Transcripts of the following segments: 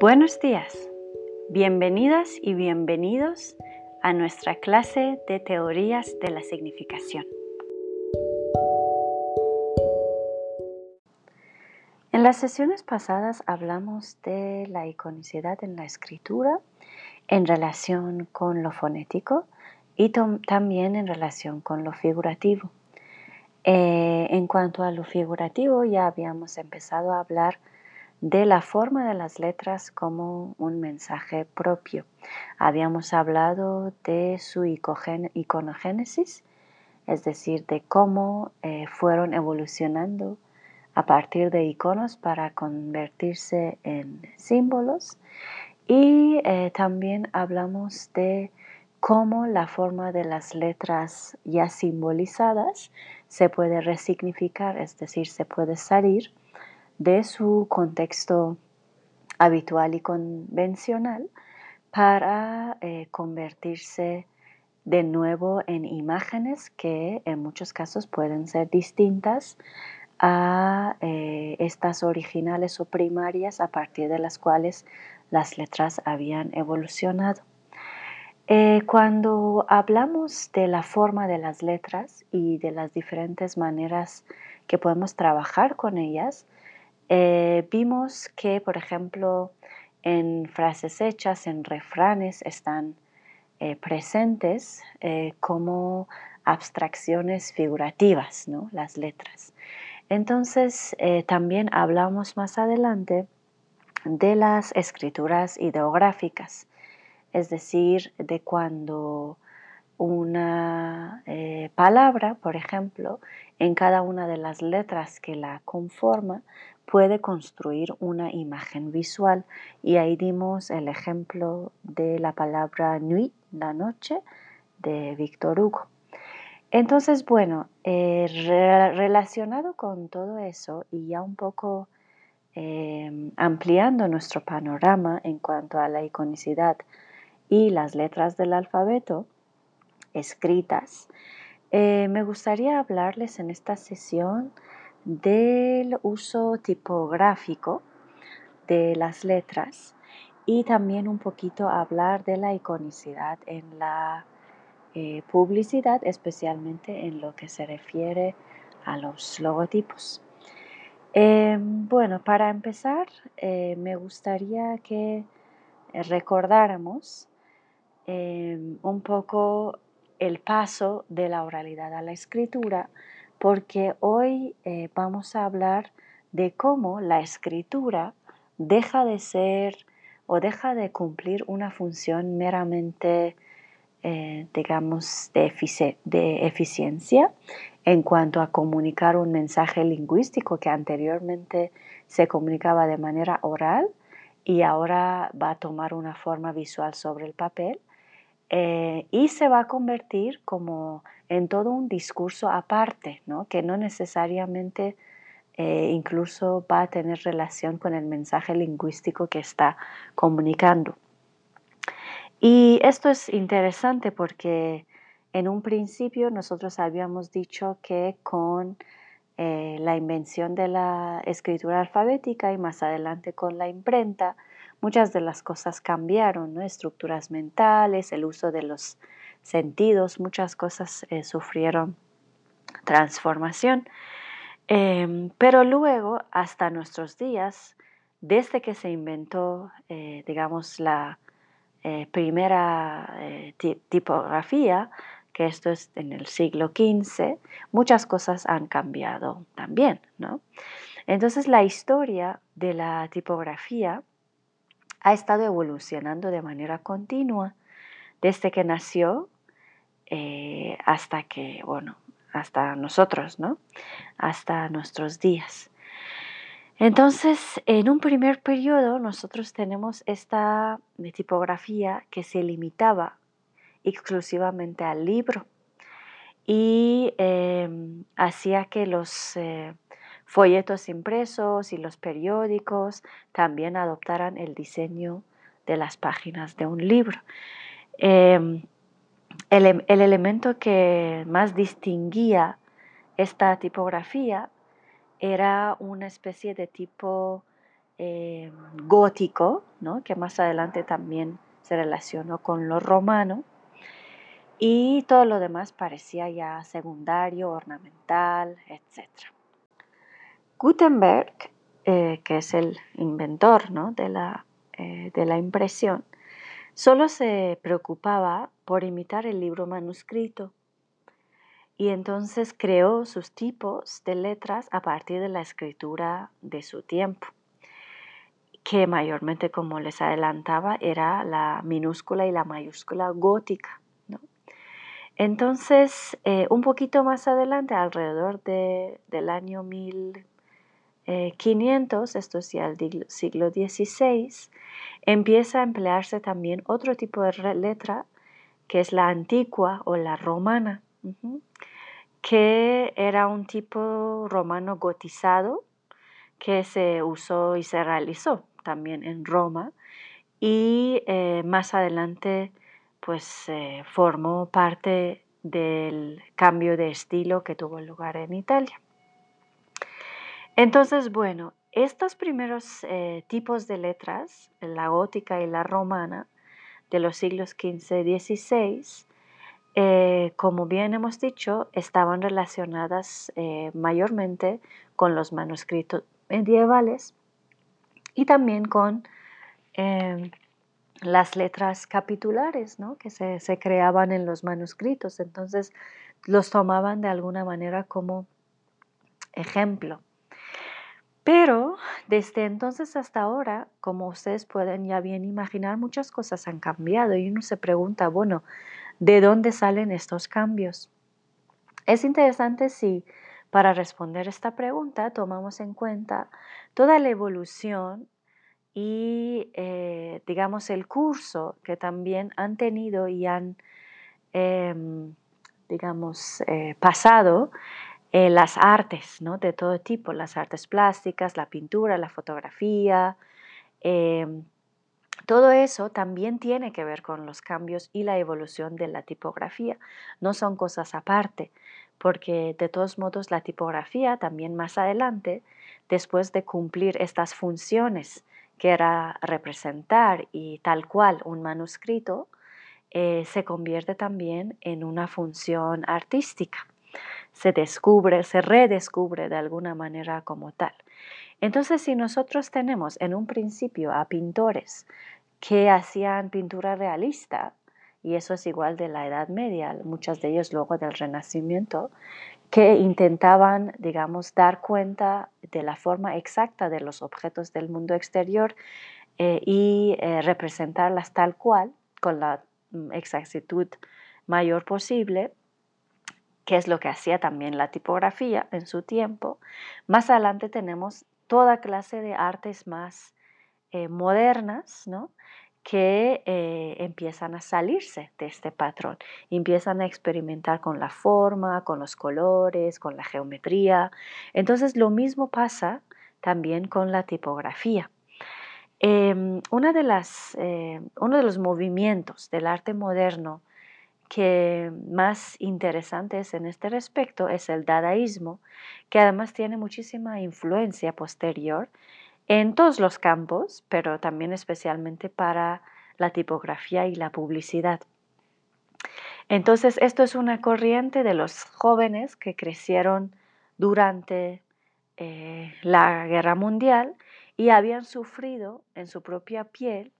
Buenos días, bienvenidas y bienvenidos a nuestra clase de teorías de la significación. En las sesiones pasadas hablamos de la iconicidad en la escritura en relación con lo fonético y también en relación con lo figurativo. Eh, en cuanto a lo figurativo, ya habíamos empezado a hablar de la forma de las letras como un mensaje propio. Habíamos hablado de su iconogénesis, es decir, de cómo eh, fueron evolucionando a partir de iconos para convertirse en símbolos. Y eh, también hablamos de cómo la forma de las letras ya simbolizadas se puede resignificar, es decir, se puede salir de su contexto habitual y convencional para eh, convertirse de nuevo en imágenes que en muchos casos pueden ser distintas a eh, estas originales o primarias a partir de las cuales las letras habían evolucionado. Eh, cuando hablamos de la forma de las letras y de las diferentes maneras que podemos trabajar con ellas, eh, vimos que, por ejemplo, en frases hechas, en refranes, están eh, presentes eh, como abstracciones figurativas, ¿no? las letras. Entonces, también hablamos más adelante de las escrituras ideográficas, es decir, de cuando una palabra, por ejemplo, en cada una de las letras que la conforma, puede construir una imagen visual. Y ahí dimos el ejemplo de la palabra nuit, la noche, de Víctor Hugo. Entonces, bueno, eh, relacionado con todo eso y ya un poco eh, ampliando nuestro panorama en cuanto a la iconicidad y las letras del alfabeto escritas, eh, me gustaría hablarles en esta sesión del uso tipográfico de las letras y también un poquito hablar de la iconicidad en la eh, publicidad, especialmente en lo que se refiere a los logotipos. Em, bueno, para empezar, eh, me gustaría que recordáramos em, un poco el paso de la oralidad a la escritura porque hoy eh, vamos a hablar de cómo la escritura deja de ser o deja de cumplir una función meramente, eh, digamos, de, de, eficiencia en cuanto a comunicar un mensaje lingüístico que anteriormente se comunicaba de manera oral y ahora va a tomar una forma visual sobre el papel eh, y se va a convertir como en todo un discurso aparte, que no necesariamente eh, incluso va a tener relación con el mensaje lingüístico que está comunicando. Y esto es interesante porque en un principio nosotros habíamos dicho que con eh, la invención de la escritura alfabética y más adelante con la imprenta, muchas de las cosas cambiaron, ¿no? estructuras mentales, el uso de los sentidos, muchas cosas eh, sufrieron transformación. Em, pero luego, hasta nuestros días, desde que se inventó, eh, digamos, la eh, primera tipografía, que esto es en el siglo XV, muchas cosas han cambiado también, ¿no? Entonces la historia de la tipografía ha estado evolucionando de manera continua desde que nació eh, hasta que, bueno, hasta nosotros, ¿no? Hasta nuestros días. Entonces, en un primer periodo nosotros tenemos esta tipografía que se limitaba exclusivamente al libro y em, hacía que los eh, folletos impresos y los periódicos también adoptaran el diseño de las páginas de un libro. Em, el, elemento que más distinguía esta tipografía era una especie de tipo eh, gótico, ¿no? que más adelante también se relacionó con lo romano, y todo lo demás parecía ya secundario, ornamental, etc. Gutenberg, eh, que es el inventor ¿no? de, la, eh, de la impresión, solo se preocupaba por imitar el libro manuscrito y entonces creó sus tipos de letras a partir de la escritura de su tiempo, que mayormente, como les adelantaba, era la minúscula y la mayúscula gótica. Entonces, eh, un poquito más adelante, alrededor del año 1500, esto es ya el siglo XVI, empieza a emplearse también otro tipo de letra, que es la antigua o la romana que era un tipo romano gotizado que se usó y se realizó también en Roma y eh, más adelante pues eh, formó parte del cambio de estilo que tuvo lugar en Italia. Entonces, bueno, estos primeros eh, tipos de letras, la gótica y la romana, de los siglos XV y XVI, eh, como bien hemos dicho, estaban relacionadas eh, mayormente con los manuscritos medievales y también con em, las letras capitulares que se, se, creaban en los manuscritos. Entonces los tomaban de alguna manera como ejemplo. Pero desde entonces hasta ahora, como ustedes pueden ya bien imaginar, muchas cosas han cambiado y uno se pregunta, bueno, ¿De dónde salen estos cambios? Es interesante si para responder esta pregunta tomamos en cuenta toda la evolución y, eh, digamos, el curso que también han tenido y han, em, digamos, eh, pasado eh, las artes, ¿no? De todo tipo, las artes plásticas, la pintura, la fotografía, em, todo eso también tiene que ver con los cambios y la evolución de la tipografía. No son cosas aparte, porque de todos modos la tipografía también más adelante, después de cumplir estas funciones, que era representar y tal cual un manuscrito, eh, se convierte también en una función artística. Se descubre, se redescubre de alguna manera como tal. Entonces, si nosotros tenemos en un principio a pintores que hacían pintura realista, y eso es igual de la Edad Media, muchos de ellos luego del Renacimiento, que intentaban, digamos, dar cuenta de la forma exacta de los objetos del mundo exterior eh, y eh, representarlas tal cual, con la mm, exactitud mayor posible, que es lo que hacía también la tipografía en su tiempo. Más adelante tenemos toda clase de artes más eh, modernas, ¿no? que eh, empiezan a salirse de este patrón, empiezan a experimentar con la forma, con los colores, con la geometría. Entonces lo mismo pasa también con la tipografía. Em, una de las, eh, uno de los movimientos del arte moderno que más interesantes en este respecto es el dadaísmo, que además tiene muchísima influencia posterior en todos los campos, pero también especialmente para la tipografía y la publicidad. Entonces, esto es una corriente de los jóvenes que crecieron durante eh, la guerra mundial y habían sufrido en su propia piel,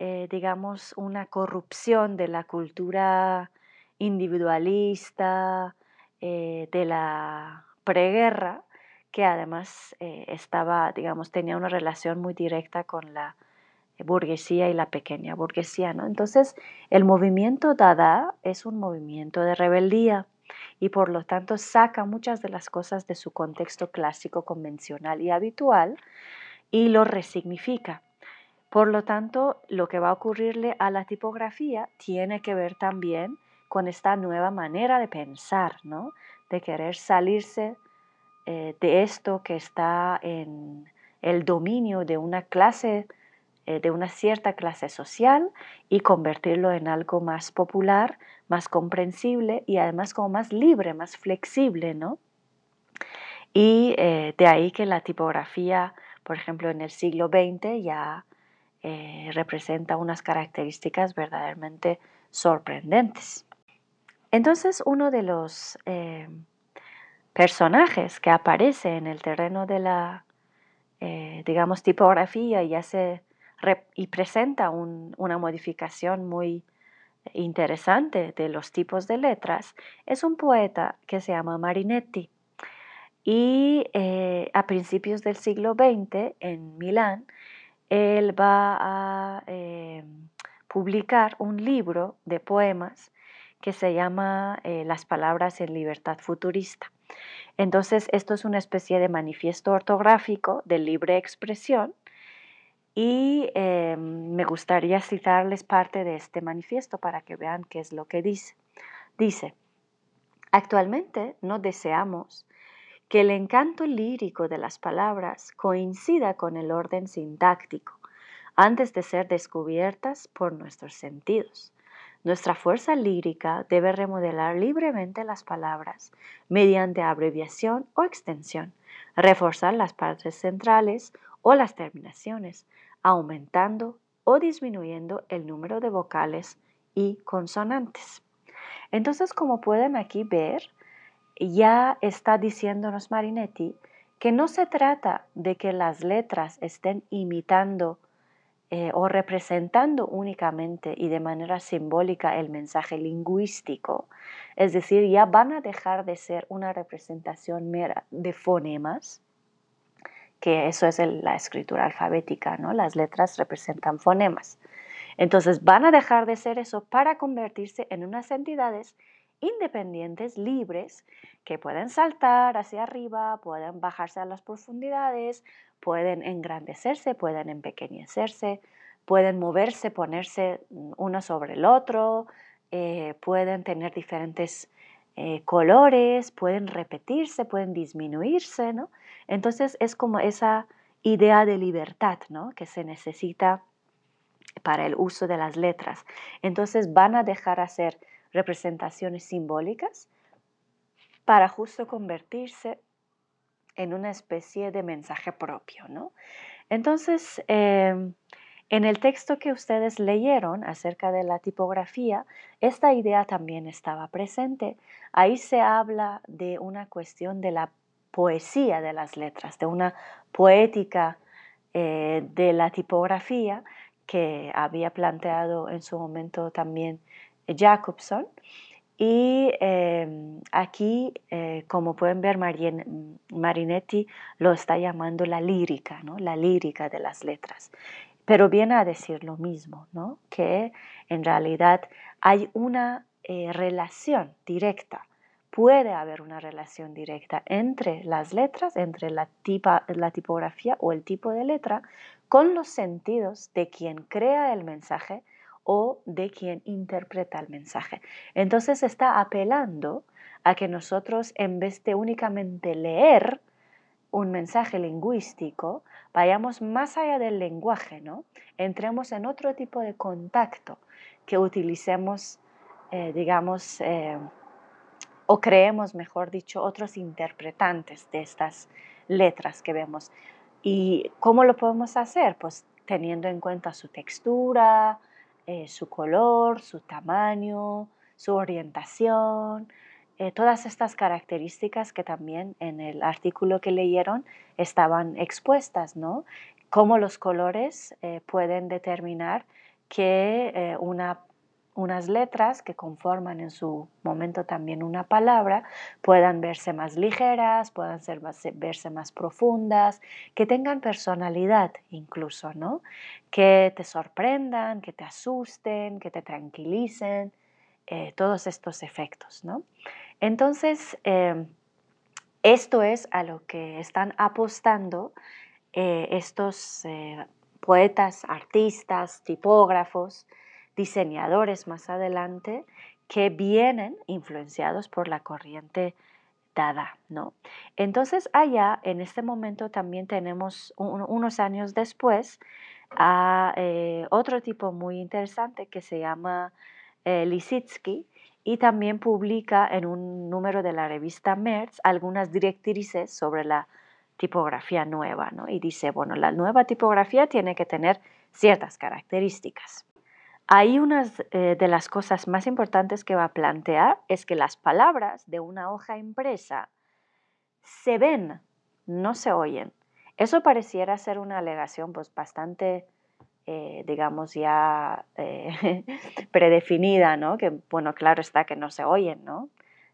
eh, digamos, una corrupción de la cultura individualista, eh, de la preguerra, que además eh, estaba, digamos, tenía una relación muy directa con la burguesía y la pequeña burguesía. Entonces, el movimiento Dada es un movimiento de rebeldía y por lo tanto saca muchas de las cosas de su contexto clásico, convencional y habitual y lo resignifica. Por lo tanto, lo que va a ocurrirle a la tipografía tiene que ver también con esta nueva manera de pensar, ¿no? de querer salirse eh, de esto que está en el dominio de una clase, eh, de una cierta clase social y convertirlo en algo más popular, más comprensible y además como más libre, más flexible, ¿no? Y eh, de ahí que la tipografía por ejemplo, en el siglo XX ya eh, representa unas características verdaderamente sorprendentes. Entonces, uno de los eh, personajes que aparece en el terreno de la, eh, digamos, tipografía y, y presenta una modificación muy interesante de los tipos de letras, es un poeta que se llama Marinetti. Y a principios del siglo XX, en Milán, él va a eh, publicar un libro de poemas que se llama eh, Las palabras en libertad futurista. Entonces, esto es una especie de manifiesto ortográfico de libre expresión y me gustaría citarles parte de este manifiesto para que vean qué es lo que dice. Dice, actualmente no deseamos que el encanto lírico de las palabras coincida con el orden sintáctico antes de ser descubiertas por nuestros sentidos. Nuestra fuerza lírica debe remodelar libremente las palabras mediante abreviación o extensión, reforzar las partes centrales o las terminaciones, aumentando o disminuyendo el número de vocales y consonantes. Entonces, como pueden aquí ver, ya está diciéndonos Marinetti que no se trata de que las letras estén imitando eh, o representando únicamente y de manera simbólica el mensaje lingüístico, es decir, ya van a dejar de ser una representación mera de fonemas, que eso es la escritura alfabética, ¿no? Las letras representan fonemas. Entonces van a dejar de ser eso para convertirse en unas entidades independientes, libres, que pueden saltar hacia arriba, pueden bajarse a las profundidades, pueden engrandecerse, pueden empequeñecerse, pueden moverse, ponerse uno sobre el otro, eh, pueden tener diferentes eh, colores, pueden repetirse, pueden disminuirse, ¿no? Entonces es como esa idea de libertad, ¿no? Que se necesita para el uso de las letras. Entonces van a dejar hacer representaciones simbólicas para justo convertirse en una especie de mensaje propio, ¿no? Entonces, em, en el texto que ustedes leyeron acerca de la tipografía, esta idea también estaba presente. Ahí se habla de una cuestión de la poesía de las letras, de una poética eh, de la tipografía que había planteado en su momento también Jacobson. Y em, aquí, eh, como pueden ver, Marinetti lo está llamando la lírica, ¿no? la lírica de las letras. Pero viene a decir lo mismo, ¿no? que en realidad hay una eh, relación directa, puede haber una relación directa entre las letras, entre la, la tipografía o el tipo de letra, con los sentidos de quien crea el mensaje o de quien interpreta el mensaje. Entonces está apelando a que nosotros, en vez de únicamente leer un mensaje lingüístico, vayamos más allá del lenguaje, ¿no? Entremos en otro tipo de contacto, que utilicemos, eh, digamos, eh, o creemos, mejor dicho, otros interpretantes de estas letras que vemos. ¿Y cómo lo podemos hacer? Pues teniendo en cuenta su textura, eh, su color, su tamaño, su orientación, eh, todas estas características que también en el artículo que leyeron estaban expuestas, ¿no? Cómo los colores eh, pueden determinar que una unas letras que conforman en su momento también una palabra puedan verse más ligeras, puedan ser verse más profundas, que tengan personalidad incluso, ¿no? Que te sorprendan, que te asusten, que te tranquilicen, eh, todos estos efectos, ¿no? Entonces, em, esto es a lo que están apostando eh, estos eh, poetas, artistas, tipógrafos, diseñadores más adelante que vienen influenciados por la corriente dada, ¿no? Entonces allá, en este momento también tenemos unos años después a eh, otro tipo muy interesante que se llama eh, Lisitsky y también publica en un número de la revista Merz algunas directrices sobre la tipografía nueva, ¿no? Y dice, bueno, la nueva tipografía tiene que tener ciertas características. Ahí una eh, de las cosas más importantes que va a plantear es que las palabras de una hoja impresa se ven, no se oyen. Eso pareciera ser una alegación pues bastante, eh, digamos, ya eh, predefinida, ¿no? Que, bueno, claro está que no se oyen, ¿no?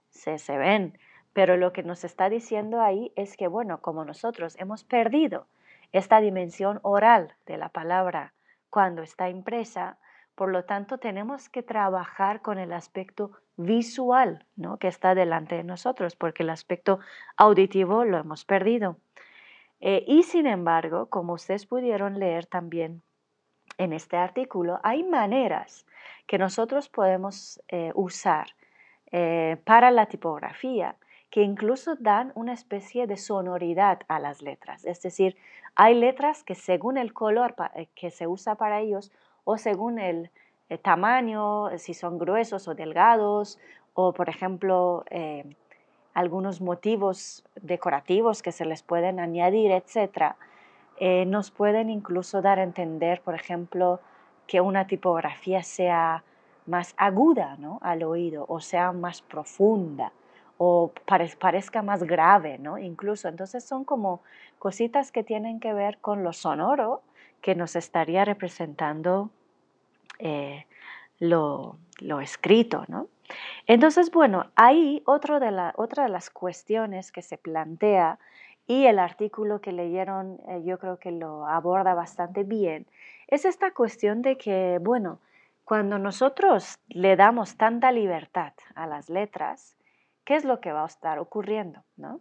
Se, se ven. Pero lo que nos está diciendo ahí es que, bueno, como nosotros hemos perdido esta dimensión oral de la palabra cuando está impresa, por lo tanto tenemos que trabajar con el aspecto visual ¿no? que está delante de nosotros, porque el aspecto auditivo lo hemos perdido. Eh, y sin embargo, como ustedes pudieron leer también en este artículo, hay maneras que nosotros podemos eh, usar eh, para la tipografía que incluso dan una especie de sonoridad a las letras. Es decir, hay letras que según el color que se usa para ellos o según el, tamaño, si son gruesos o delgados, o por ejemplo algunos motivos decorativos que se les pueden añadir, etc., eh, nos pueden incluso dar a entender, por ejemplo, que una tipografía sea más aguda ¿no? al oído o sea más profunda o parezca más grave, ¿no? Incluso, entonces son como cositas que tienen que ver con lo sonoro que nos estaría representando eh, lo, lo, escrito, ¿no? Entonces, bueno, ahí otro de la, otra de las cuestiones que se plantea y el artículo que leyeron eh, yo creo que lo aborda bastante bien, es esta cuestión de que, bueno, cuando nosotros le damos tanta libertad a las letras, ¿qué es lo que va a estar ocurriendo? ¿no?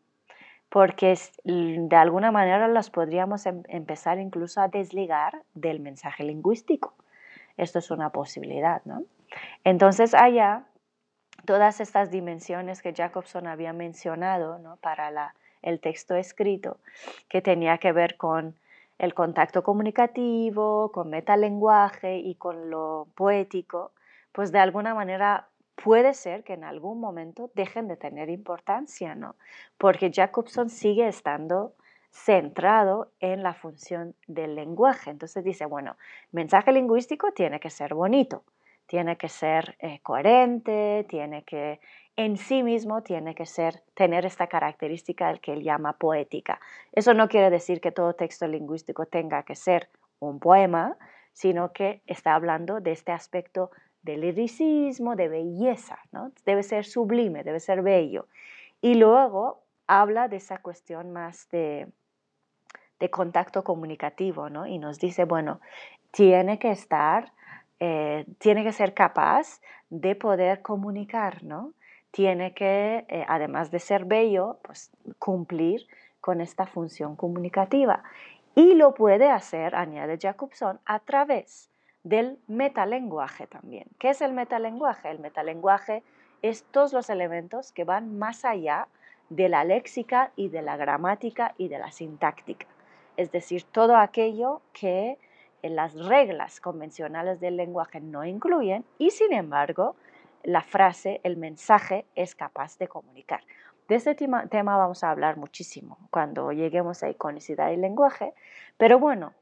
Porque de alguna manera las podríamos em, empezar incluso a desligar del mensaje lingüístico. Esto es una posibilidad, ¿no? Entonces allá todas estas dimensiones que Jacobson había mencionado ¿no? para la, el texto escrito, que tenía que ver con el contacto comunicativo, con metalenguaje y con lo poético, pues de alguna manera puede ser que en algún momento dejen de tener importancia, ¿no? Porque Jacobson sigue estando centrado en la función del lenguaje. Entonces dice, bueno, mensaje lingüístico tiene que ser bonito, tiene que ser eh, coherente, tiene que en sí mismo tiene que ser tener esta característica del que él llama poética. Eso no quiere decir que todo texto lingüístico tenga que ser un poema, sino que está hablando de este aspecto del liricismo, de belleza, ¿no? Debe ser sublime, debe ser bello. Y luego habla de esa cuestión más de, de contacto comunicativo, ¿no? Y nos dice, bueno, tiene que estar eh, tiene que ser capaz de poder comunicar, ¿no? Tiene que, eh, además de ser bello, pues cumplir con esta función comunicativa. Y lo puede hacer, añade Jacobson, a través del metalenguaje también. ¿Qué es el metalenguaje? El metalenguaje es todos los elementos que van más allá de la léxica y de la gramática y de la sintáctica. Es decir, todo aquello que las reglas convencionales del lenguaje no incluyen y sin embargo la frase, el mensaje es capaz de comunicar. De este tema, vamos a hablar muchísimo cuando lleguemos a iconicidad y lenguaje, pero bueno,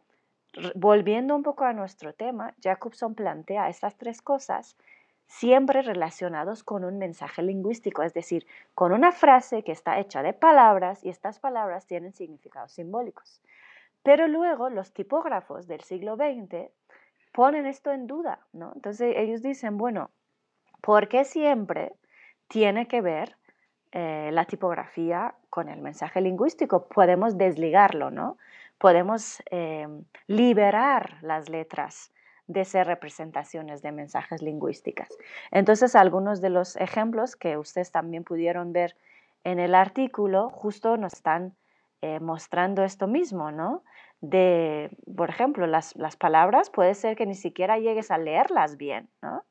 volviendo un poco a nuestro tema, Jacobson plantea estas tres cosas siempre relacionados con un mensaje lingüístico, es decir, con una frase que está hecha de palabras y estas palabras tienen significados simbólicos. Pero luego los tipógrafos del siglo XX ponen esto en duda, ¿no? Entonces ellos dicen, bueno, ¿por qué siempre tiene que ver eh, la tipografía con el mensaje lingüístico? Podemos desligarlo, ¿no? Podemos eh, liberar las letras de ser representaciones de mensajes lingüísticas. Entonces, algunos de los ejemplos que ustedes también pudieron ver en el artículo justo nos están eh, mostrando esto mismo, ¿no? De, por ejemplo, las, palabras puede ser que ni siquiera llegues a leerlas bien, ¿no?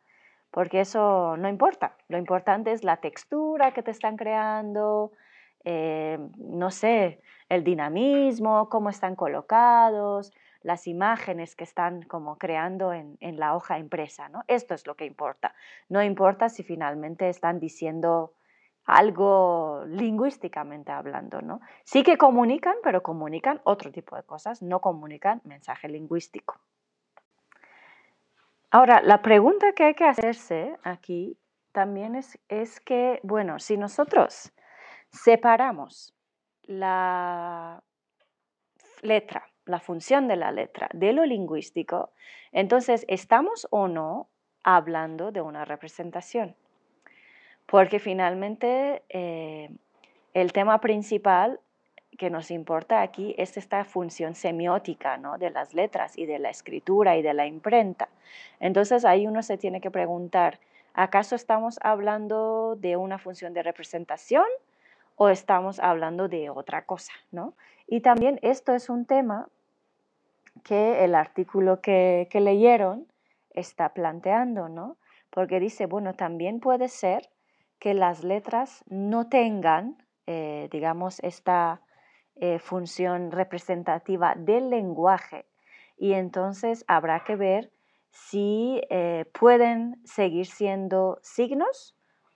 Porque eso no importa. Lo importante es la textura que te están creando, eh, no sé, el dinamismo, cómo están colocados, las imágenes que están como creando en, en, la hoja impresa, ¿no? Esto es lo que importa. No importa si finalmente están diciendo algo lingüísticamente hablando, ¿no? Sí que comunican, pero comunican otro tipo de cosas, no comunican mensaje lingüístico. Ahora, la pregunta que hay que hacerse aquí también es, es que, bueno, si nosotros separamos la letra, la función de la letra de lo lingüístico, entonces estamos o no hablando de una representación porque finalmente eh, el tema principal que nos importa aquí es esta función semiótica ¿no? de las letras y de la escritura y de la imprenta. Entonces ahí uno se tiene que preguntar, ¿acaso estamos hablando de una función de representación o estamos hablando de otra cosa? ¿no? Y también esto es un tema que el artículo que, leyeron está planteando, ¿no? porque dice, bueno, también puede ser que las letras no tengan, eh, digamos, esta eh, función representativa del lenguaje. Y entonces habrá que ver si eh, pueden seguir siendo signos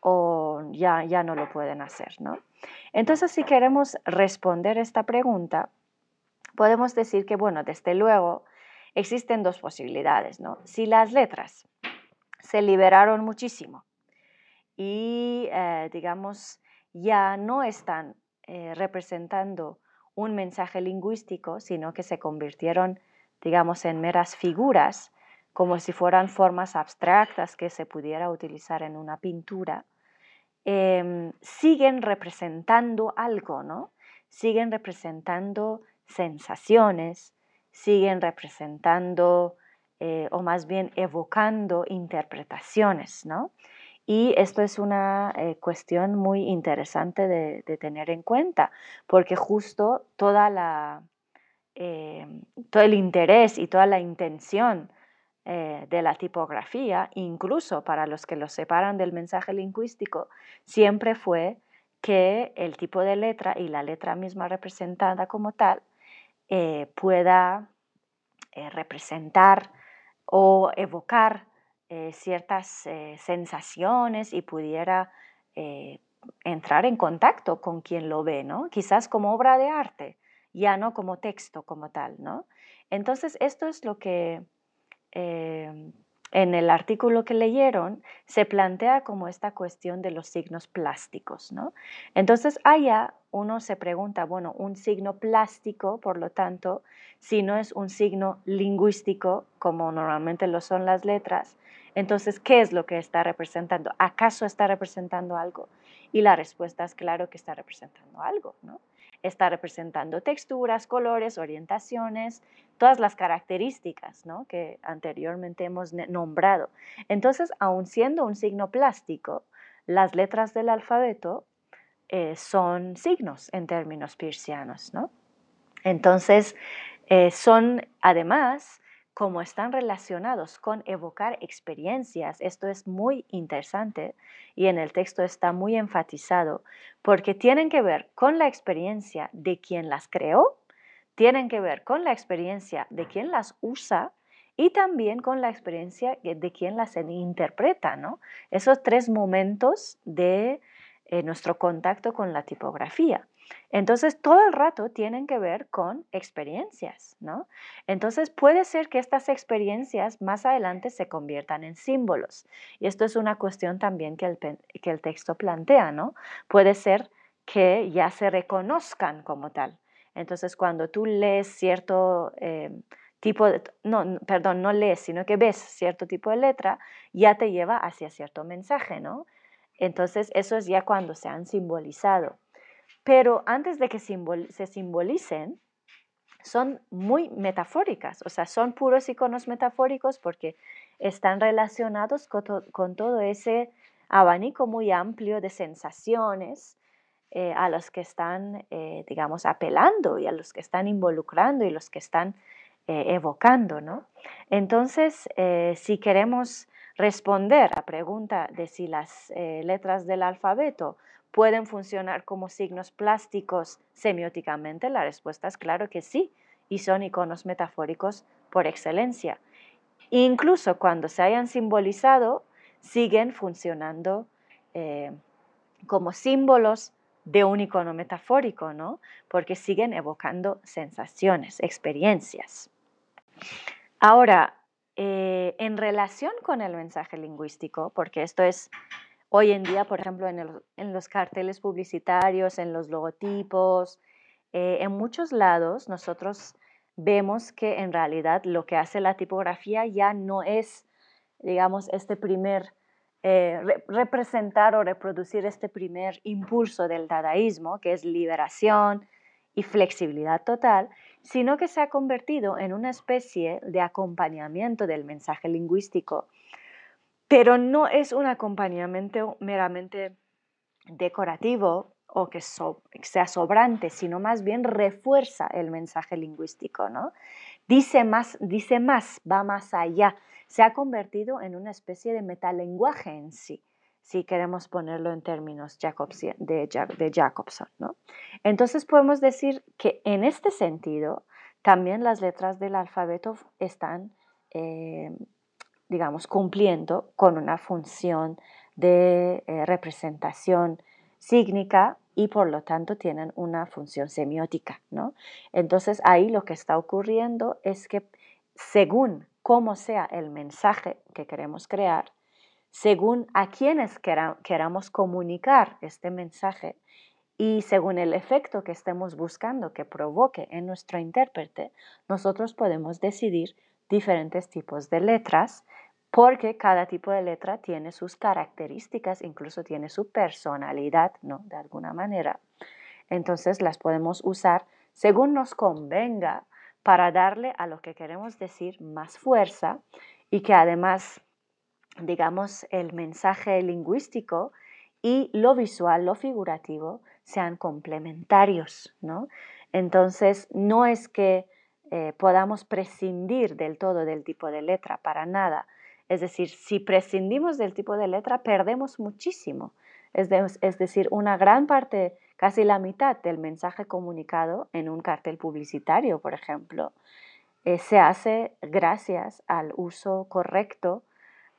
o ya, ya no lo pueden hacer, ¿no? Entonces, si queremos responder esta pregunta, podemos decir que, bueno, desde luego existen dos posibilidades, ¿no? Si las letras se liberaron muchísimo y, eh, digamos, ya no están eh, representando un mensaje lingüístico, sino que se convirtieron, digamos, en meras figuras, como si fueran formas abstractas que se pudiera utilizar en una pintura, em, siguen representando algo, ¿no? Siguen representando sensaciones, siguen representando eh, o más bien evocando interpretaciones, ¿no? Y esto es una eh, cuestión muy interesante de, tener en cuenta, porque justo toda la, eh, todo el interés y toda la intención eh, de la tipografía, incluso para los que lo separan del mensaje lingüístico, siempre fue que el tipo de letra y la letra misma representada como tal pueda representar o evocar eh, ciertas eh, sensaciones y pudiera eh, entrar en contacto con quien lo ve, ¿no? Quizás como obra de arte, ya no como texto como tal, ¿no? Entonces, esto es lo que en el artículo que leyeron se plantea como esta cuestión de los signos plásticos, ¿no? Entonces, allá uno se pregunta, bueno, un signo plástico, por lo tanto, si no es un signo lingüístico, como normalmente lo son las letras, entonces, ¿qué es lo que está representando? ¿Acaso está representando algo? Y la respuesta es claro que está representando algo, ¿no? Está representando texturas, colores, orientaciones, todas las características que anteriormente hemos nombrado. Entonces, aun siendo un signo plástico, las letras del alfabeto eh, son signos en términos peircianos. ¿no? Entonces, eh, son además como están relacionados con evocar experiencias, esto es muy interesante y en el texto está muy enfatizado, porque tienen que ver con la experiencia de quien las creó, tienen que ver con la experiencia de quien las usa y también con la experiencia de quien las interpreta, ¿no? Esos tres momentos de eh, nuestro contacto con la tipografía. Entonces, todo el rato tienen que ver con experiencias, ¿no? Entonces, puede ser que estas experiencias más adelante se conviertan en símbolos. Y esto es una cuestión también que el, que el texto plantea, ¿no? Puede ser que ya se reconozcan como tal. Entonces, cuando tú lees cierto eh, tipo de, no, perdón, no lees, sino que ves cierto tipo de letra, ya te lleva hacia cierto mensaje, ¿no? Entonces, eso es ya cuando se han simbolizado. Pero antes de que se simbolicen, son muy metafóricas, o sea, son puros iconos metafóricos porque están relacionados con, todo ese abanico muy amplio de sensaciones eh, a los que están, eh, digamos, apelando y a los que están involucrando y los que están eh, evocando, ¿no? Entonces, si queremos responder a la pregunta de si las letras del alfabeto ¿Pueden funcionar como signos plásticos semióticamente? La respuesta es claro que sí, y son iconos metafóricos por excelencia. Incluso cuando se hayan simbolizado, siguen funcionando, eh, como símbolos de un icono metafórico, ¿no? Porque siguen evocando sensaciones, experiencias. Ahora, eh, en relación con el mensaje lingüístico, porque esto es hoy en día, por ejemplo, en, los carteles publicitarios, en los logotipos, eh, en muchos lados nosotros vemos que en realidad lo que hace la tipografía ya no es, digamos, este primer, eh, representar o reproducir este primer impulso del dadaísmo, que es liberación y flexibilidad total, sino que se ha convertido en una especie de acompañamiento del mensaje lingüístico, pero no es un acompañamiento meramente decorativo o que sea sobrante, sino más bien refuerza el mensaje lingüístico, ¿no? Dice más, dice más, va más allá, se ha convertido en una especie de metalenguaje en sí, si queremos ponerlo en términos de, Jacobson, ¿no? Entonces podemos decir que en este sentido, también las letras del alfabeto están, eh, digamos, cumpliendo con una función de eh, representación sígnica y por lo tanto tienen una función semiótica. ¿no? Entonces ahí lo que está ocurriendo es que según cómo sea el mensaje que queremos crear, según a quienes queramos comunicar este mensaje y según el efecto que estemos buscando que provoque en nuestro intérprete, nosotros podemos decidir diferentes tipos de letras porque cada tipo de letra tiene sus características, incluso tiene su personalidad, ¿no? De alguna manera. Entonces las podemos usar según nos convenga para darle a lo que queremos decir más fuerza y que además, digamos, el mensaje lingüístico y lo visual, lo figurativo, sean complementarios, ¿no? Entonces, no es que eh, podamos prescindir del todo del tipo de letra, para nada. Es decir, si prescindimos del tipo de letra, perdemos muchísimo. Es, decir, una gran parte, casi la mitad del mensaje comunicado en un cartel publicitario, por ejemplo, eh, se hace gracias al uso correcto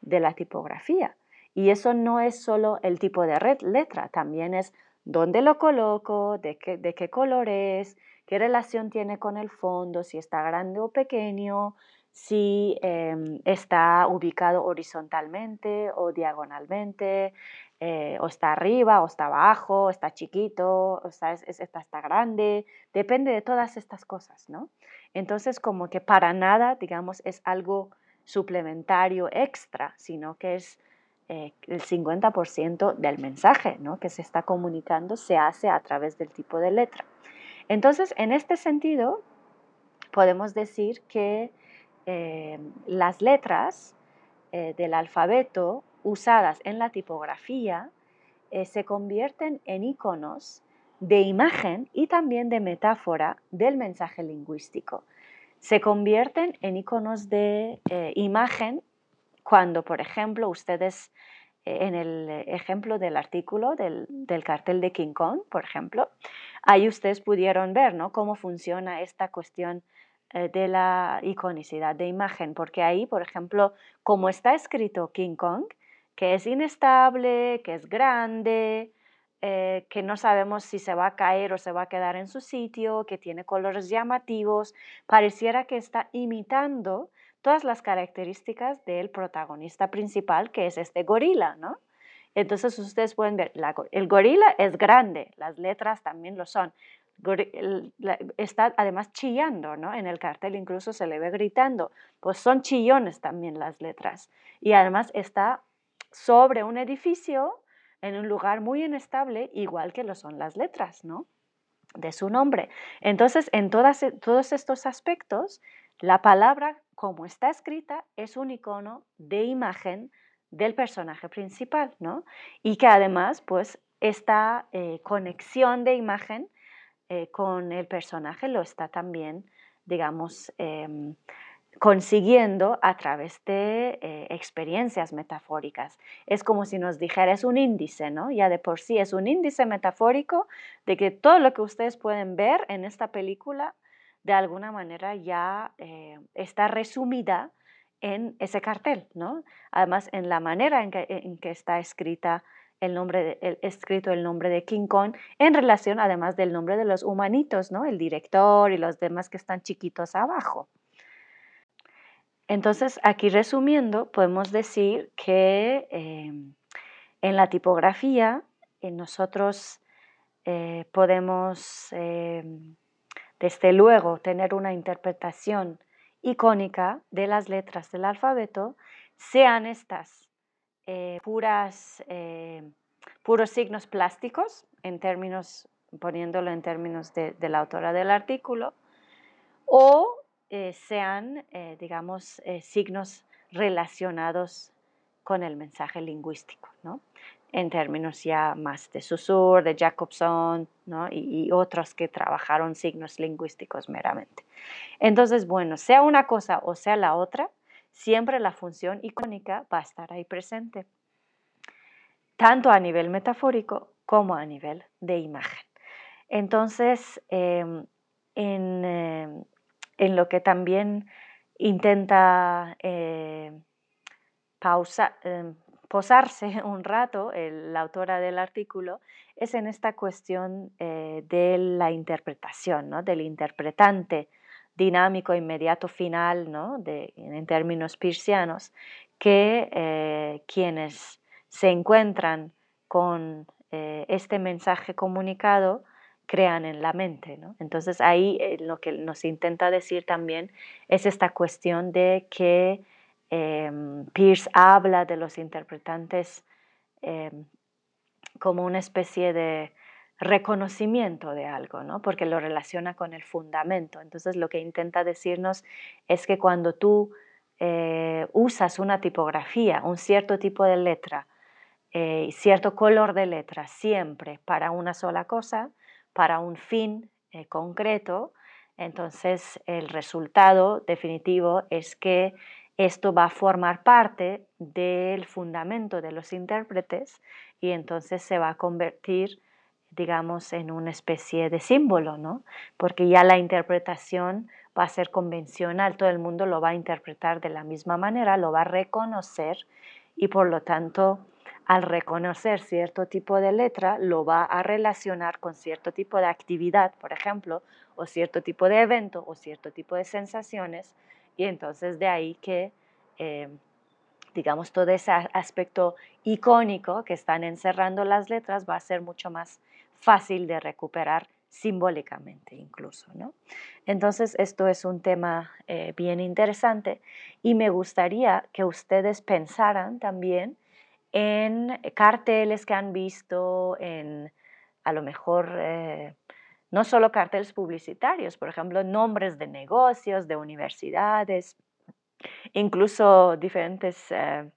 de la tipografía. Y eso no es solo el tipo de letra, también es dónde lo coloco, de qué, de qué color es, qué relación tiene con el fondo, si está grande o pequeño, si em, está ubicado horizontalmente o diagonalmente, eh, o está arriba, o está abajo, está chiquito, está, grande, depende de todas estas cosas, ¿no? Entonces, como que para nada, digamos, es algo suplementario extra, sino que es eh, el 50% del mensaje que se está comunicando se hace a través del tipo de letra. Entonces, en este sentido, podemos decir que eh, las letras eh, del alfabeto usadas en la tipografía se convierten en iconos de imagen y también de metáfora del mensaje lingüístico. Se convierten en iconos de imagen cuando, por ejemplo, ustedes eh, en el ejemplo del artículo del, cartel de King Kong, por ejemplo, ahí ustedes pudieron ver ¿no? cómo funciona esta cuestión eh, de la iconicidad de imagen, porque ahí, por ejemplo, como está escrito King Kong, que es inestable, que es grande, eh, que no sabemos si se va a caer o se va a quedar en su sitio, que tiene colores llamativos, pareciera que está imitando todas las características del protagonista principal, que es este gorila, ¿no? Entonces ustedes pueden ver, el gorila es grande, las letras también lo son. está además chillando, ¿no? En el cartel incluso se le ve gritando, pues son chillones también las letras. Y además está sobre un edificio en un lugar muy inestable, igual que lo son las letras, ¿no? De su nombre. Entonces, en todas, todos estos aspectos, la palabra como está escrita es un icono de imagen del personaje principal, ¿no? Y que además, pues, esta eh, conexión de imagen eh, con el personaje lo está también, digamos, em, consiguiendo a través de eh, experiencias metafóricas. Es como si nos dijera, es un índice, ¿no? Ya de por sí es un índice metafórico de que todo lo que ustedes pueden ver en esta película de alguna manera ya eh, está resumida en ese cartel, ¿no? Además, en la manera en que, está escrita el nombre, escrito el nombre de King Kong en relación además del nombre de los humanitos, ¿no? El director y los demás que están chiquitos abajo. Entonces, aquí resumiendo, podemos decir que em, en la tipografía eh, nosotros eh, podemos, em, desde luego, tener una interpretación icónica de las letras del alfabeto, sean estas eh, puras, puros signos plásticos, en términos, poniéndolo en términos de, la autora del artículo, o eh, sean, eh, digamos, eh, signos relacionados con el mensaje lingüístico, ¿no? En términos ya más de Saussure, de Jacobson ¿no? y, otros que trabajaron signos lingüísticos meramente. Entonces, bueno, sea una cosa o sea la otra, siempre la función icónica va a estar ahí presente, tanto a nivel metafórico como a nivel de imagen. Entonces, em, en, em, en lo que también intenta eh, eh, posarse un rato la autora del artículo es en esta cuestión eh, de la interpretación, ¿no? del interpretante dinámico, inmediato, final, ¿no? en términos pirsianos, que quienes se encuentran con este mensaje comunicado crean en la mente. ¿no? Entonces ahí eh, lo que nos intenta decir también es esta cuestión de que em, Pierce habla de los interpretantes em, como una especie de reconocimiento de algo, ¿no? porque lo relaciona con el fundamento. Entonces lo que intenta decirnos es que cuando tú eh, usas una tipografía, un cierto tipo de letra, eh, cierto color de letra siempre para una sola cosa, para un fin eh, concreto, entonces el resultado definitivo es que esto va a formar parte del fundamento de los intérpretes y entonces se va a convertir, digamos, en una especie de símbolo, ¿no? Porque ya la interpretación va a ser convencional, todo el mundo lo va a interpretar de la misma manera, lo va a reconocer y por lo tanto al reconocer cierto tipo de letra, lo va a relacionar con cierto tipo de actividad, por ejemplo, o cierto tipo de evento, o cierto tipo de sensaciones, y entonces de ahí que, eh, digamos, todo ese aspecto icónico que están encerrando las letras va a ser mucho más fácil de recuperar simbólicamente incluso. ¿no? Entonces, esto es un tema eh, bien interesante y me gustaría que ustedes pensaran también en carteles que han visto, en a lo mejor eh, no solo carteles publicitarios, por ejemplo, nombres de negocios, de universidades, incluso diferentes eh,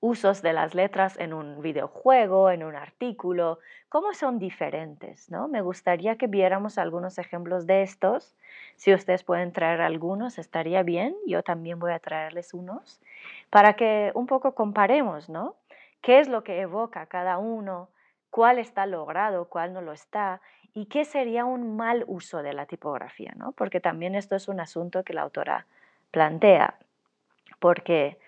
usos de las letras en un videojuego, en un artículo, cómo son diferentes, ¿no? Me gustaría que viéramos algunos ejemplos de estos. Si ustedes pueden traer algunos, estaría bien. Yo también voy a traerles unos para que un poco comparemos, ¿no? ¿Qué es lo que evoca cada uno? ¿Cuál está logrado? ¿Cuál no lo está? ¿Y qué sería un mal uso de la tipografía, ¿no? Porque también esto es un asunto que la autora plantea. Porque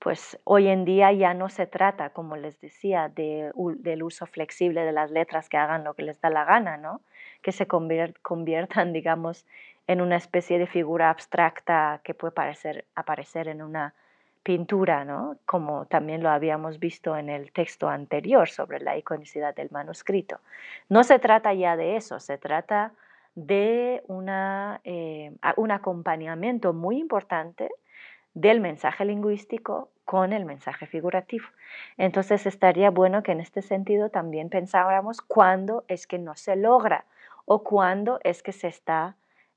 pues hoy en día ya no se trata, como les decía, de, del uso flexible de las letras que hagan lo que les da la gana, ¿no? que se conviertan, digamos, en una especie de figura abstracta que puede parecer, aparecer en una pintura, ¿no? como también lo habíamos visto en el texto anterior sobre la iconicidad del manuscrito. No se trata ya de eso, se trata de eh, un acompañamiento muy importante del mensaje lingüístico con el mensaje figurativo. Entonces estaría bueno que en este sentido también pensáramos cuándo es que no se logra o cuándo es que se está,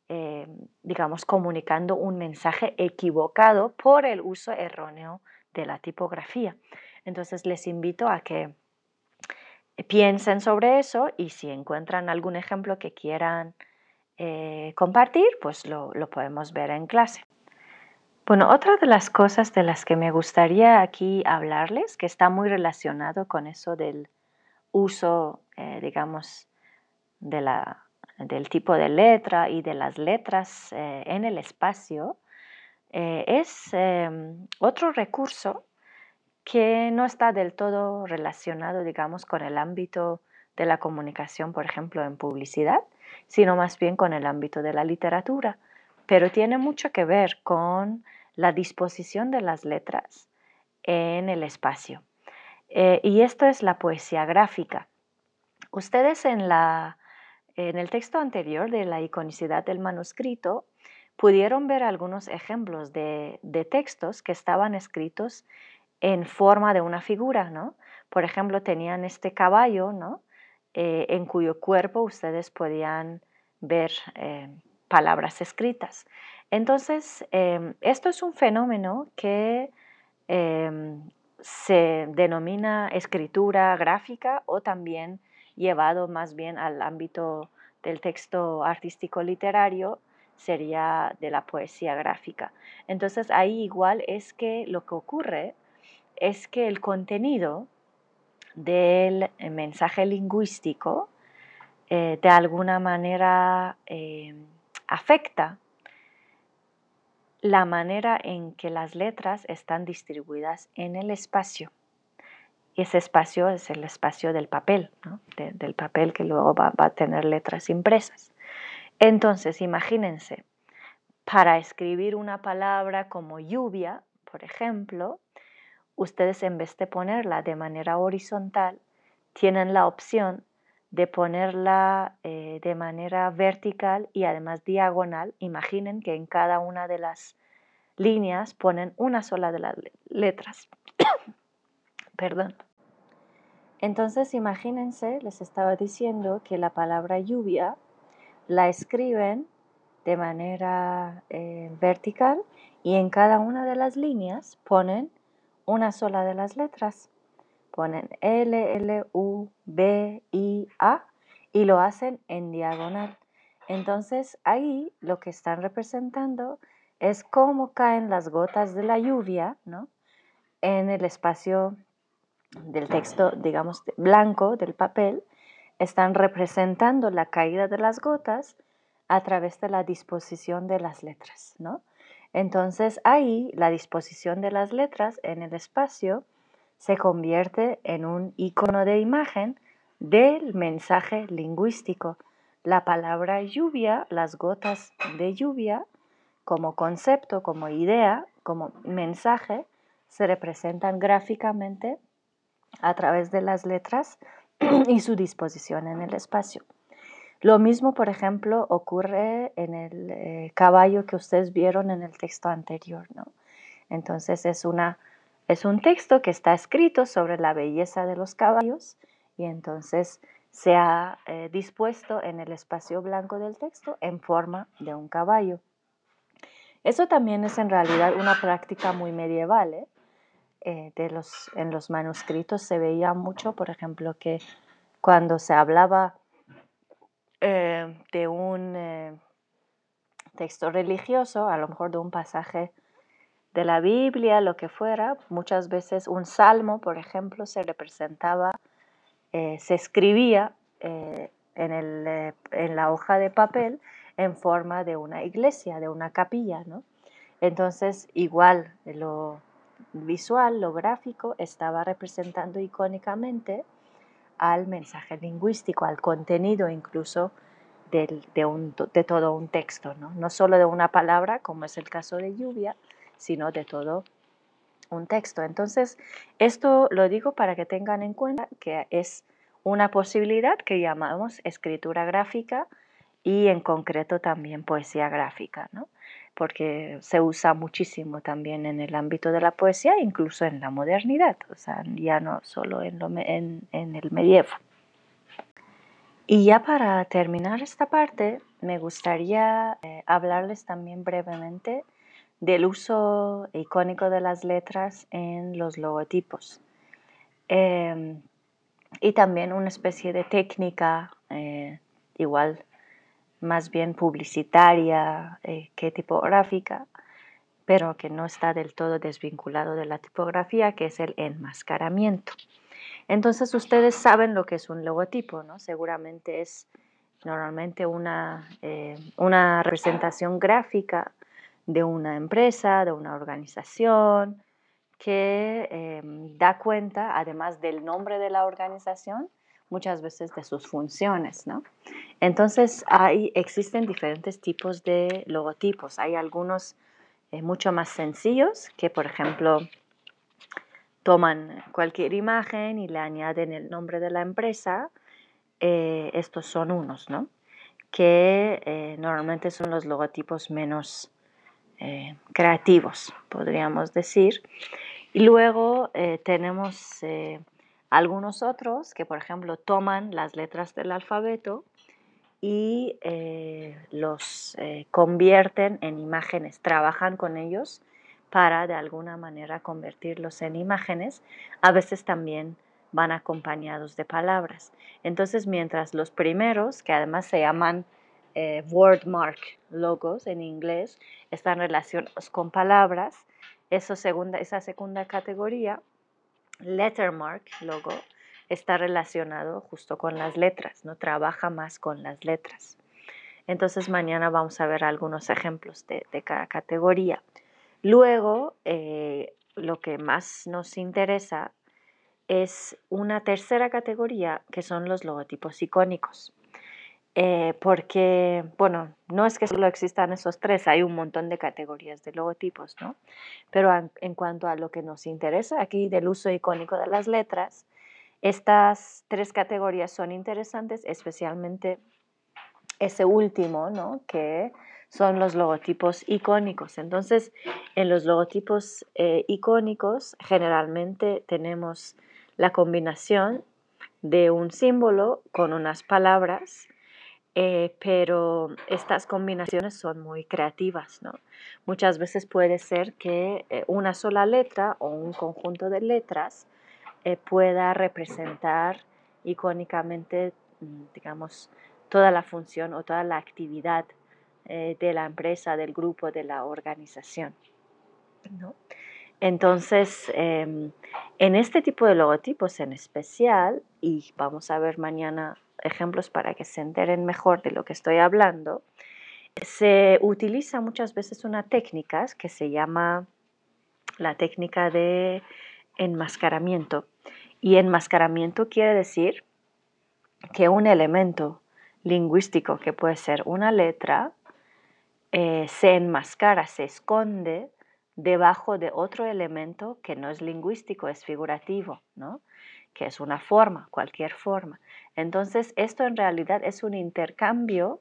eh, digamos, comunicando un mensaje equivocado por el uso erróneo de la tipografía. Entonces les invito a que piensen sobre eso y si encuentran algún ejemplo que quieran eh, compartir, pues lo podemos ver en clase. Bueno, otra de las cosas de las que me gustaría aquí hablarles, que está muy relacionado con eso del uso, eh, digamos, de la, del tipo de letra y de las letras eh, en el espacio, eh, es em, otro recurso que no está del todo relacionado, digamos, con el ámbito de la comunicación, por ejemplo, en publicidad, sino más bien con el ámbito de la literatura, pero tiene mucho que ver con la disposición de las letras en el espacio. Eh, y esto es la poesía gráfica. Ustedes en, la, en el texto anterior de la iconicidad del manuscrito pudieron ver algunos ejemplos de, textos que estaban escritos en forma de una figura, ¿no? Por ejemplo, tenían este caballo, ¿no? Eh, en cuyo cuerpo ustedes podían ver eh, palabras escritas. Entonces, em, esto es un fenómeno que em, se denomina escritura gráfica o también llevado más bien al ámbito del texto artístico literario sería de la poesía gráfica. Entonces ahí igual es que lo que ocurre es que el contenido del mensaje lingüístico eh, de alguna manera eh, afecta la manera en que las letras están distribuidas en el espacio. Y ese espacio es el espacio del papel, del papel que luego va, a tener letras impresas. Entonces, imagínense, para escribir una palabra como lluvia, por ejemplo, ustedes en vez de ponerla de manera horizontal, tienen la opción de ponerla eh, de manera vertical y además diagonal. Imaginen que en cada una de las líneas ponen una sola de las letras. Perdón. Entonces imagínense, les estaba diciendo que la palabra lluvia la escriben de manera eh, vertical y en cada una de las líneas ponen una sola de las letras. Ponen L, L, U, B, I, A y lo hacen en diagonal. Entonces ahí lo que están representando es cómo caen las gotas de la lluvia ¿no? en el espacio del texto, digamos, blanco del papel, están representando la caída de las gotas a través de la disposición de las letras, ¿no? Entonces ahí la disposición de las letras en el espacio se convierte en un icono de imagen del mensaje lingüístico. La palabra lluvia, las gotas de lluvia, como concepto, como idea, como mensaje, se representan gráficamente a través de las letras y su disposición en el espacio. Lo mismo, por ejemplo, ocurre en el eh, caballo que ustedes vieron en el texto anterior. ¿no? Entonces es, una, es un texto que está escrito sobre la belleza de los caballos y entonces se ha eh, dispuesto en el espacio blanco del texto en forma de un caballo. Eso también es en realidad una práctica muy medieval. ¿eh? Eh, de los, en los manuscritos se veía mucho, por ejemplo, que cuando se hablaba eh, de un eh, texto religioso, a lo mejor de un pasaje de la Biblia, lo que fuera, muchas veces un salmo, por ejemplo, se representaba, se escribía en, el, en, la hoja de papel en forma de una iglesia, de una capilla, ¿no? Entonces, igual lo, visual, lo gráfico, estaba representando icónicamente al mensaje lingüístico, al contenido incluso de, de, todo un texto, ¿no? no solo de una palabra, como es el caso de lluvia, sino de todo un texto. Entonces, esto lo digo para que tengan en cuenta que es una posibilidad que llamamos escritura gráfica y en concreto también poesía gráfica. ¿no? Porque se usa muchísimo también en el ámbito de la poesía, incluso en la modernidad, o sea, ya no solo en, el medievo. Y ya para terminar esta parte, me gustaría eh, hablarles también brevemente del uso icónico de las letras en los logotipos. Em, y también una especie de técnica eh, igual más bien publicitaria eh, que tipográfica, pero que no está del todo desvinculado de la tipografía, que es el enmascaramiento. Entonces ustedes saben lo que es un logotipo, ¿no? Seguramente es normalmente una, eh, una representación gráfica de una empresa, de una organización, que em, da cuenta, además del nombre de la organización, muchas veces de sus funciones, ¿no? Entonces, hay, existen diferentes tipos de logotipos. Hay algunos eh, mucho más sencillos que, por ejemplo, toman cualquier imagen y le añaden el nombre de la empresa. Eh, estos son unos, ¿no? Que eh, normalmente son los logotipos menos creativos, podríamos decir. Y luego tenemos algunos otros que, por ejemplo, toman las letras del alfabeto y eh, los eh, convierten en imágenes, trabajan con ellos para de alguna manera convertirlos en imágenes. A veces también van acompañados de palabras. Entonces, mientras los primeros, que además se llaman eh, wordmark logos en inglés, están relacionados con palabras, esa segunda, esa segunda categoría lettermark logo está relacionado justo con las letras, ¿no? Trabaja más con las letras. Entonces mañana vamos a ver algunos ejemplos de, cada categoría. Luego, eh, lo que más nos interesa es una tercera categoría que son los logotipos icónicos. Eh, porque, bueno, no es que solo existan esos tres, hay un montón de categorías de logotipos, ¿no? Pero en, cuanto a lo que nos interesa aquí del uso icónico de las letras, estas tres categorías son interesantes, especialmente ese último, ¿no? Que son los logotipos icónicos. Entonces, en los logotipos eh, icónicos generalmente tenemos la combinación de un símbolo con unas palabras eh, pero estas combinaciones son muy creativas, ¿no? Muchas veces puede ser que eh, una sola letra o un conjunto de letras eh, pueda representar icónicamente, mm, digamos, toda la función o toda la actividad de la empresa, del grupo, de la organización. ¿no? Entonces, em, en este tipo de logotipos en especial, y vamos a ver mañana ejemplos para que se enteren mejor de lo que estoy hablando, se utiliza muchas veces una técnica que se llama la técnica de enmascaramiento. Y enmascaramiento quiere decir que un elemento lingüístico, que puede ser una letra, eh, se enmascara, se esconde debajo de otro elemento que no es lingüístico, es figurativo, ¿no? Que es una forma, cualquier forma. Entonces, esto en realidad es un intercambio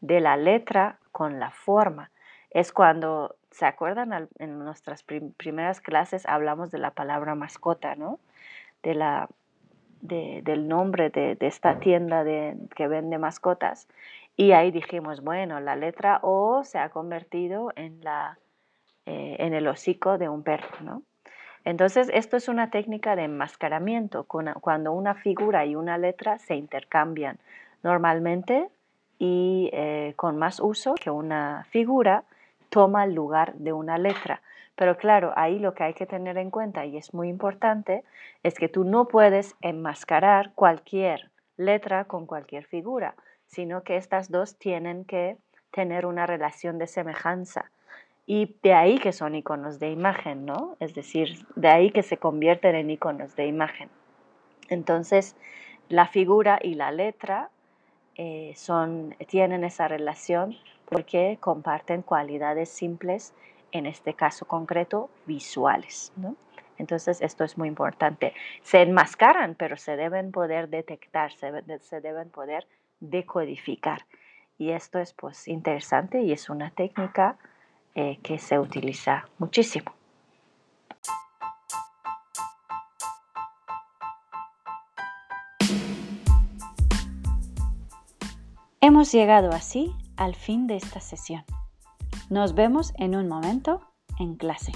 de la letra con la forma. Es cuando, ¿se acuerdan? En nuestras primeras clases hablamos de la palabra mascota, ¿no? De la, del nombre de, esta tienda de, que vende mascotas. Y ahí dijimos, bueno, la letra O se ha convertido en, la, eh, en el hocico de un perro, ¿no? Entonces, esto es una técnica de enmascaramiento, cuando una figura y una letra se intercambian normalmente y eh, con más uso que una figura toma el lugar de una letra. Pero claro, ahí lo que hay que tener en cuenta, y es muy importante, es que tú no puedes enmascarar cualquier letra con cualquier figura, sino que estas dos tienen que tener una relación de semejanza. Y de ahí que son iconos de imagen, ¿no? Es decir, de ahí que se convierten en iconos de imagen. Entonces, la figura y la letra eh, son, tienen esa relación porque comparten cualidades simples, en este caso concreto, visuales. ¿no? Entonces, esto es muy importante. Se enmascaran, pero se deben poder detectar, se, se deben poder decodificar. Y esto es pues interesante y es una técnica eh, que se utiliza muchísimo. Hemos llegado así al fin de esta sesión. Nos vemos en un momento en clase.